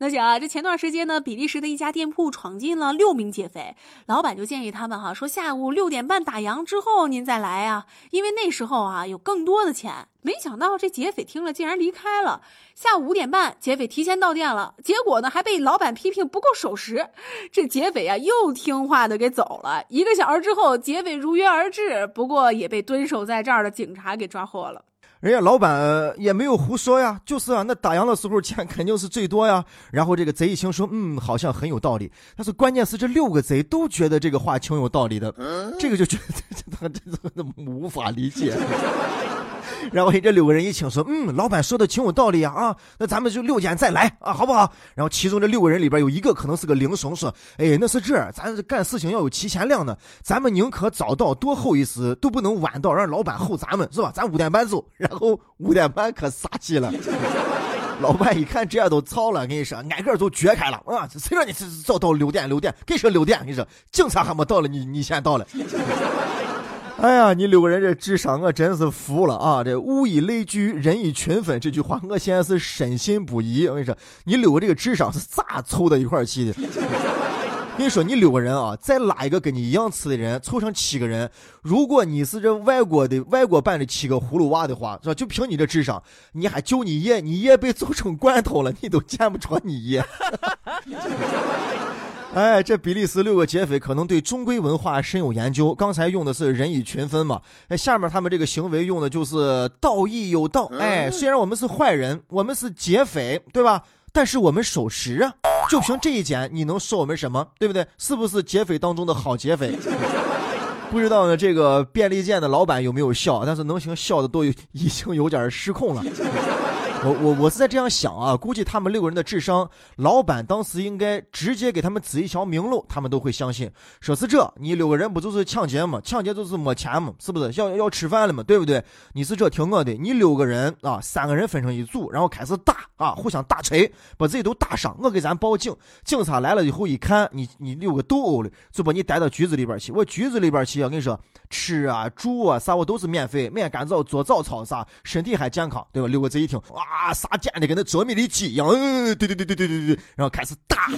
那行啊，这前段时间呢，比利时的一家店铺闯进了六名劫匪，老板就建议他们哈，说下午六点半打烊之后您再来啊，因为那时候啊有更多的钱。没想到这劫匪听了竟然离开了。下午五点半，劫匪提前到店了，结果呢还被老板批评不够守时，这劫匪啊又听话的给走了。一个小时之后，劫匪如约而至，不过也被蹲守在这儿的警察给抓获了。人家老板也没有胡说呀，就是啊，那打烊的时候钱肯定是最多呀。然后这个贼一听说，嗯，好像很有道理。但是关键是这六个贼都觉得这个话挺有道理的，这个就觉得 他这这无法理解。然后这六个人一听说，嗯，老板说的挺有道理啊啊，那咱们就六点再来啊，好不好？然后其中这六个人里边有一个可能是个铃声，说，哎，那是这，咱干事情要有提前量的，咱们宁可早到多候一时，都不能晚到让老板候咱们，是吧？咱五点半走，然后五点半可撒气了。老板一看这样都操了，跟你说，挨个都掘开了啊！谁让你早到六点？六点，跟你说六点，跟你说，警察还没到了，你你先到了。哎呀，你六个人这智商我真是服了啊！这物以类聚，人以群分，这句话我现在是深信不疑。我跟你说，你六个这个智商是咋凑到一块儿去的？跟你说，你六个人啊，再拉一个跟你一样次的人，凑成七个人。如果你是这外国的外国版的七个葫芦娃的话，是吧？就凭你这智商，你还救你爷？你爷被揍成罐头了，你都见不着你爷。哎，这比利时六个劫匪可能对中规文化深有研究。刚才用的是人以群分嘛，哎，下面他们这个行为用的就是道义有道。哎，虽然我们是坏人，我们是劫匪，对吧？但是我们守时啊，就凭这一点，你能说我们什么？对不对？是不是劫匪当中的好劫匪？不知道呢，这个便利店的老板有没有笑？但是能行笑的都已经有点失控了。我我我是在这样想啊，估计他们六个人的智商，老板当时应该直接给他们指一条明路，他们都会相信。说是这，你六个人不就是抢劫吗？抢劫就是没钱嘛，是不是？要要吃饭了嘛，对不对？你是这听我的，你六个人啊，三个人分成一组，然后开始打啊，互相打锤，把自己都打伤。我给咱报警，警察来了以后一看，你你六个斗殴了，就把你带到局子里边去。我局子里边去，我跟你说，吃啊住啊啥我都是免费，免干燥做早操啥，身体还健康，对吧？六个贼一听，啊！撒贱的跟那捉迷的鸡一样，嗯，对对对对对对对，然后开始打。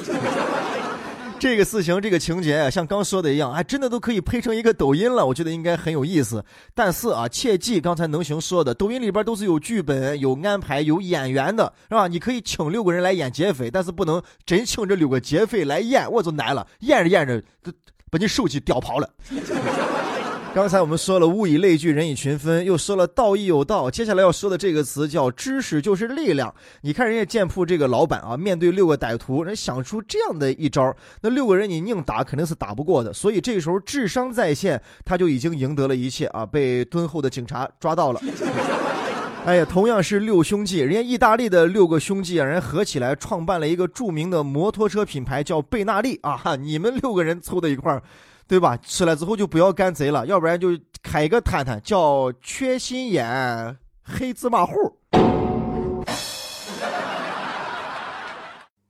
这个事情，这个情节像刚说的一样，还真的都可以配成一个抖音了。我觉得应该很有意思。但是啊，切记刚才能行说的，抖音里边都是有剧本、有安排、有演员的，是吧？你可以请六个人来演劫匪，但是不能真请这六个劫匪来演，我就难了。演着演着，把你手机叼跑了。刚才我们说了物以类聚，人以群分，又说了道义有道。接下来要说的这个词叫知识就是力量。你看人家店铺这个老板啊，面对六个歹徒，人想出这样的一招，那六个人你硬打肯定是打不过的。所以这时候智商在线，他就已经赢得了一切啊！被敦厚的警察抓到了。哎呀，同样是六兄弟，人家意大利的六个兄弟啊，人合起来创办了一个著名的摩托车品牌，叫贝纳利啊。你们六个人凑到一块儿。对吧？出来之后就不要干贼了，要不然就开一个摊摊，叫缺心眼黑芝麻糊。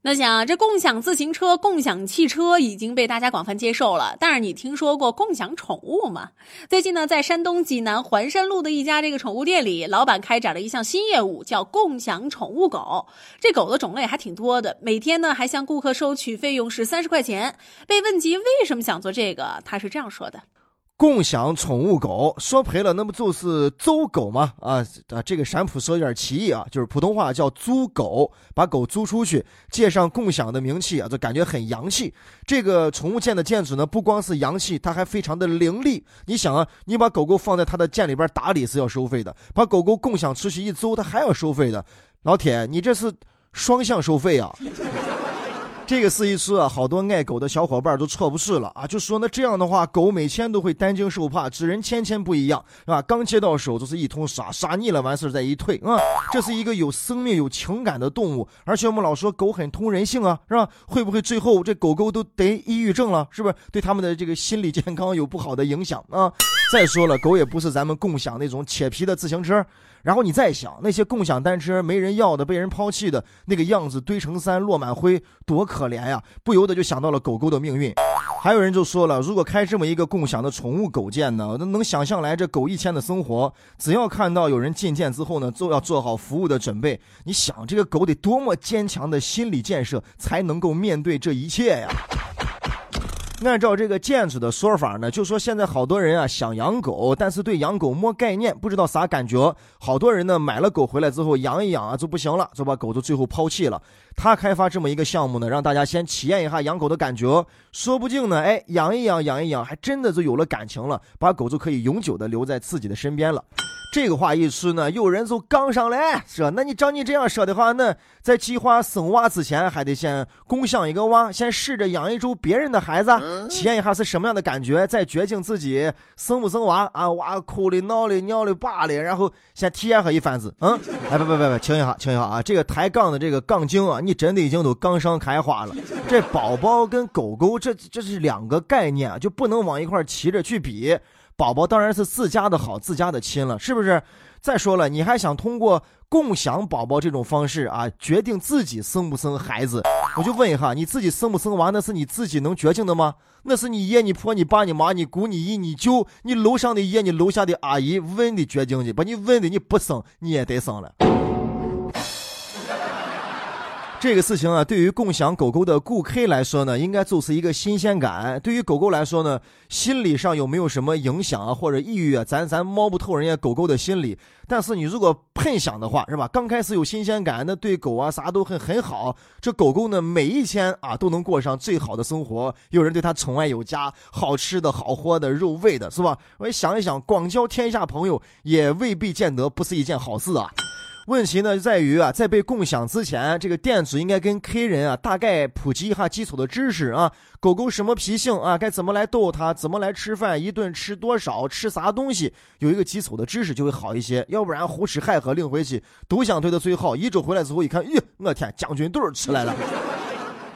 那想，这共享自行车、共享汽车已经被大家广泛接受了，但是你听说过共享宠物吗？最近呢，在山东济南环山路的一家这个宠物店里，老板开展了一项新业务，叫共享宠物狗。这狗的种类还挺多的，每天呢还向顾客收取费用是三十块钱。被问及为什么想做这个，他是这样说的。共享宠物狗说赔了，那不就是租狗吗？啊啊，这个陕普说有点歧义啊，就是普通话叫租狗，把狗租出去，借上共享的名气啊，就感觉很洋气。这个宠物店的店主呢，不光是洋气，他还非常的伶俐。你想啊，你把狗狗放在他的店里边打理是要收费的，把狗狗共享出去一租，他还要收费的。老铁，你这是双向收费啊！这个事一出啊，好多爱狗的小伙伴都错不是了啊！就说那这样的话，狗每天都会担惊受怕，主人天天不一样，是吧？刚接到手就是一通杀，杀腻了完事再一退啊！这是一个有生命、有情感的动物，而且我们老说狗很通人性啊，是吧？会不会最后这狗狗都得抑郁症了？是不是对他们的这个心理健康有不好的影响啊？再说了，狗也不是咱们共享那种铁皮的自行车。然后你再想，那些共享单车没人要的、被人抛弃的那个样子，堆成山、落满灰，多可怜呀！不由得就想到了狗狗的命运。还有人就说了，如果开这么一个共享的宠物狗店呢，那能想象来这狗一天的生活。只要看到有人进店之后呢，就要做好服务的准备。你想，这个狗得多么坚强的心理建设，才能够面对这一切呀？按照这个建筑的说法呢，就说现在好多人啊想养狗，但是对养狗没概念，不知道啥感觉。好多人呢买了狗回来之后养一养啊就不行了，就把狗就最后抛弃了。他开发这么一个项目呢，让大家先体验一下养狗的感觉，说不定呢，哎，养一养养一养，还真的就有了感情了，把狗就可以永久的留在自己的身边了。这个话一出呢，有人就杠上来，说：“那你照你这样说的话，那在计划生娃之前，还得先共享一个娃，先试着养一周别人的孩子，体验一下是什么样的感觉，再决定自己生不生娃啊？娃哭的、闹的、尿的、叭的，然后先体验和一番子。嗯，哎，不不不不，停一下，停一下啊！这个抬杠的这个杠精啊，你真的已经都杠上开花了。这宝宝跟狗狗，这这是两个概念，就不能往一块骑着去比。”宝宝当然是自家的好，自家的亲了，是不是？再说了，你还想通过共享宝宝这种方式啊，决定自己生不生孩子？我就问一下，你自己生不生娃，那是你自己能决定的吗？那是你爷、你婆、你爸、你妈、你姑、你姨、你舅、你楼上的爷、你楼下的阿姨问的决定的，把你问的你不生，你也得生了。这个事情啊，对于共享狗狗的顾客来说呢，应该就是一个新鲜感。对于狗狗来说呢，心理上有没有什么影响啊，或者抑郁啊，咱咱摸不透人家狗狗的心理。但是你如果碰想的话，是吧？刚开始有新鲜感，那对狗啊啥都很很好。这狗狗呢，每一天啊都能过上最好的生活，有人对它宠爱有加，好吃的好喝的肉喂的，是吧？我想一想，广交天下朋友也未必见得不是一件好事啊。问题呢在于啊，在被共享之前，这个店主应该跟 K 人啊大概普及一下基础的知识啊。狗狗什么脾性啊？该怎么来逗它？怎么来吃饭？一顿吃多少？吃啥东西？有一个基础的知识就会好一些。要不然胡吃海喝领回去，都想对它最好。一周回来之后一看，咦，我天，将军肚出来了。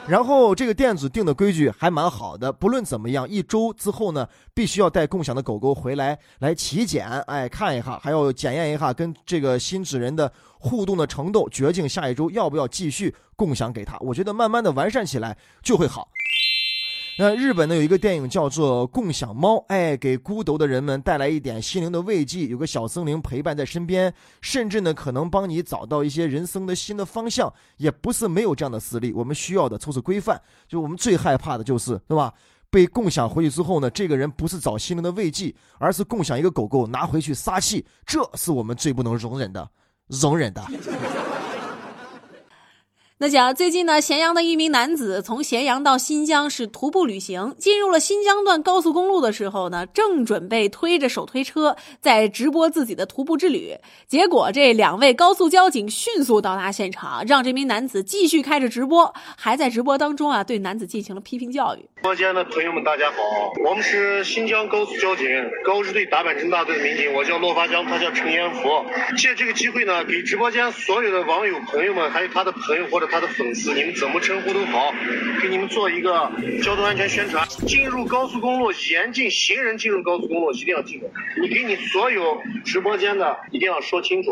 然后这个店子定的规矩还蛮好的，不论怎么样，一周之后呢，必须要带共享的狗狗回来来体检，哎，看一下，还要检验一下跟这个新主人的互动的程度，决定下一周要不要继续共享给他。我觉得慢慢的完善起来就会好。那日本呢有一个电影叫做《共享猫》，哎，给孤独的人们带来一点心灵的慰藉，有个小森林陪伴在身边，甚至呢可能帮你找到一些人生的新的方向，也不是没有这样的实例。我们需要的就是规范，就我们最害怕的就是，对吧？被共享回去之后呢，这个人不是找心灵的慰藉，而是共享一个狗狗拿回去撒气，这是我们最不能容忍的，容忍的。那讲最近呢，咸阳的一名男子从咸阳到新疆是徒步旅行，进入了新疆段高速公路的时候呢，正准备推着手推车在直播自己的徒步之旅，结果这两位高速交警迅速到达现场，让这名男子继续开着直播，还在直播当中啊对男子进行了批评教育。直播间的朋友们，大家好，我们是新疆高速交警高支队达坂镇大队的民警，我叫骆发江，他叫陈延福。借这个机会呢，给直播间所有的网友朋友们，还有他的朋友或者。他的粉丝，你们怎么称呼都好，给你们做一个交通安全宣传。进入高速公路，严禁行人进入高速公路，一定要记住。你给你所有直播间的一定要说清楚。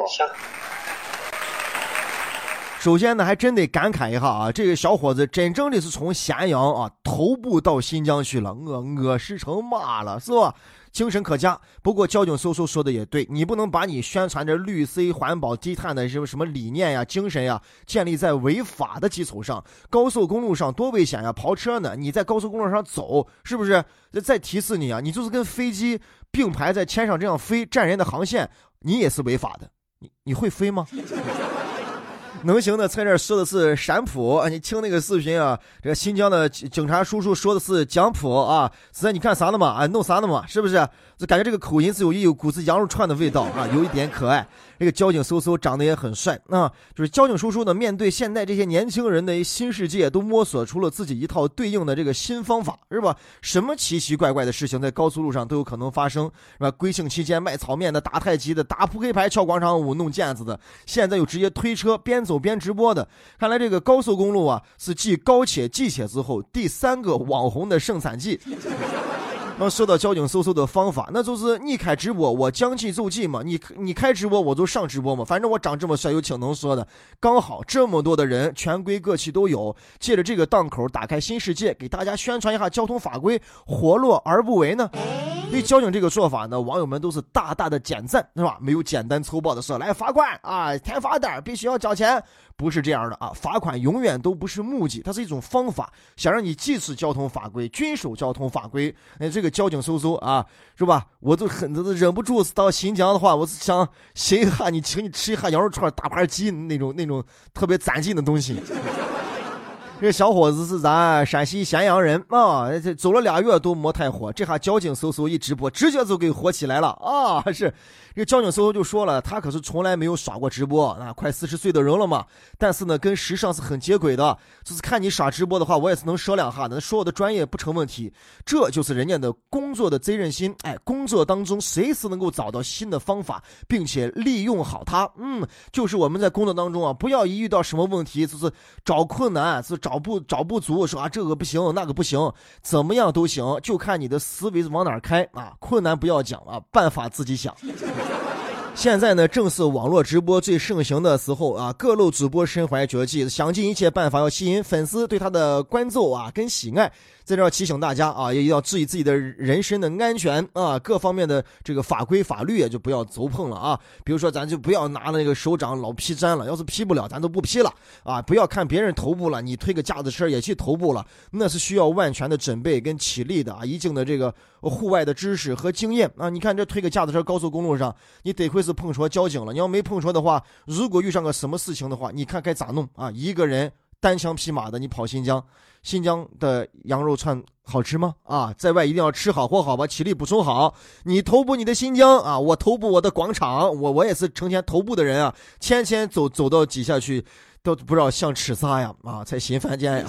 首先呢，还真得感慨一下啊，这个小伙子真正的是从咸阳啊徒步到新疆去了，我饿死成妈了，是吧？精神可嘉，不过交警叔叔说的也对，你不能把你宣传着绿色环保、低碳的什么什么理念呀、精神呀，建立在违法的基础上。高速公路上多危险呀，跑车呢？你在高速公路上走，是不是？再提示你啊，你就是跟飞机并排在天上这样飞，占人的航线，你也是违法的。你你会飞吗？能行的，在这说的是陕普啊！你听那个视频啊，这个新疆的警察叔叔说的是讲普啊。是在你看啥呢嘛？啊，弄啥呢嘛？是不是？就感觉这个口音是有一股子羊肉串的味道啊，有一点可爱。这个交警叔叔长得也很帅啊，就是交警叔叔呢，面对现在这些年轻人的新世界，都摸索出了自己一套对应的这个新方法，是吧？什么奇奇怪怪的事情在高速路上都有可能发生，是吧？国庆期间卖炒面的、打太极的、打扑克牌、跳广场舞、弄毽子的，现在又直接推车边走边直播的。看来这个高速公路啊，是继高铁、地铁之后第三个网红的盛产季。那说到交警搜搜的方法，那就是你开直播，我将计就计嘛。你你开直播，我就上直播嘛。反正我长这么帅，又挺能说的。刚好这么多的人，全国各区都有，借着这个档口，打开新世界，给大家宣传一下交通法规，活络而不为呢？对交警这个做法呢，网友们都是大大的点赞，是吧？没有简单粗暴的说来罚款啊，填罚单必须要交钱，不是这样的啊。罚款永远都不是目的，它是一种方法，想让你记住交通法规，遵守交通法规。哎，这个交警叔叔啊，是吧？我都很忍不住到新疆的话，我是想寻一下你，请你吃一下羊肉串、大盘鸡那种那种特别攒劲的东西。这小伙子是咱陕西咸阳人啊，这走了俩月都没太火，这下交警搜搜一直播，直接就给火起来了啊！是，这交警搜搜就说了，他可是从来没有耍过直播啊，快四十岁的人了嘛，但是呢，跟时尚是很接轨的，就是看你耍直播的话，我也是能说两下的，说我的专业不成问题，这就是人家的工作的责任心，哎，工作当中随时能够找到新的方法，并且利用好它，嗯，就是我们在工作当中啊，不要一遇到什么问题就是找困难，是找。找不找不足，说啊这个不行，那个不行，怎么样都行，就看你的思维往哪儿开啊！困难不要讲啊，办法自己想。现在呢，正是网络直播最盛行的时候啊！各路主播身怀绝技，想尽一切办法要吸引粉丝对他的关注啊，跟喜爱。在这儿提醒大家啊，也要注意自己的人身的安全啊，各方面的这个法规法律也就不要走碰了啊。比如说，咱就不要拿那个手掌老劈粘了，要是劈不了，咱都不劈了啊。不要看别人头部了，你推个架子车也去头部了，那是需要万全的准备跟体力的啊，一定的这个户外的知识和经验啊。你看这推个架子车，高速公路上，你得亏。是碰着交警了，你要没碰着的话，如果遇上个什么事情的话，你看该咋弄啊？一个人单枪匹马的，你跑新疆，新疆的羊肉串好吃吗？啊，在外一定要吃好喝好，把体力补充好。你头部你的新疆啊，我头部我的广场，我我也是成天头部的人啊，天天走走到底下去，都不知道想吃啥呀啊，才心犯贱呀。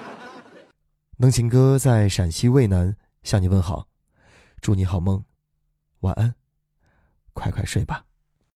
能情哥在陕西渭南向你问好，祝你好梦，晚安。快快睡吧。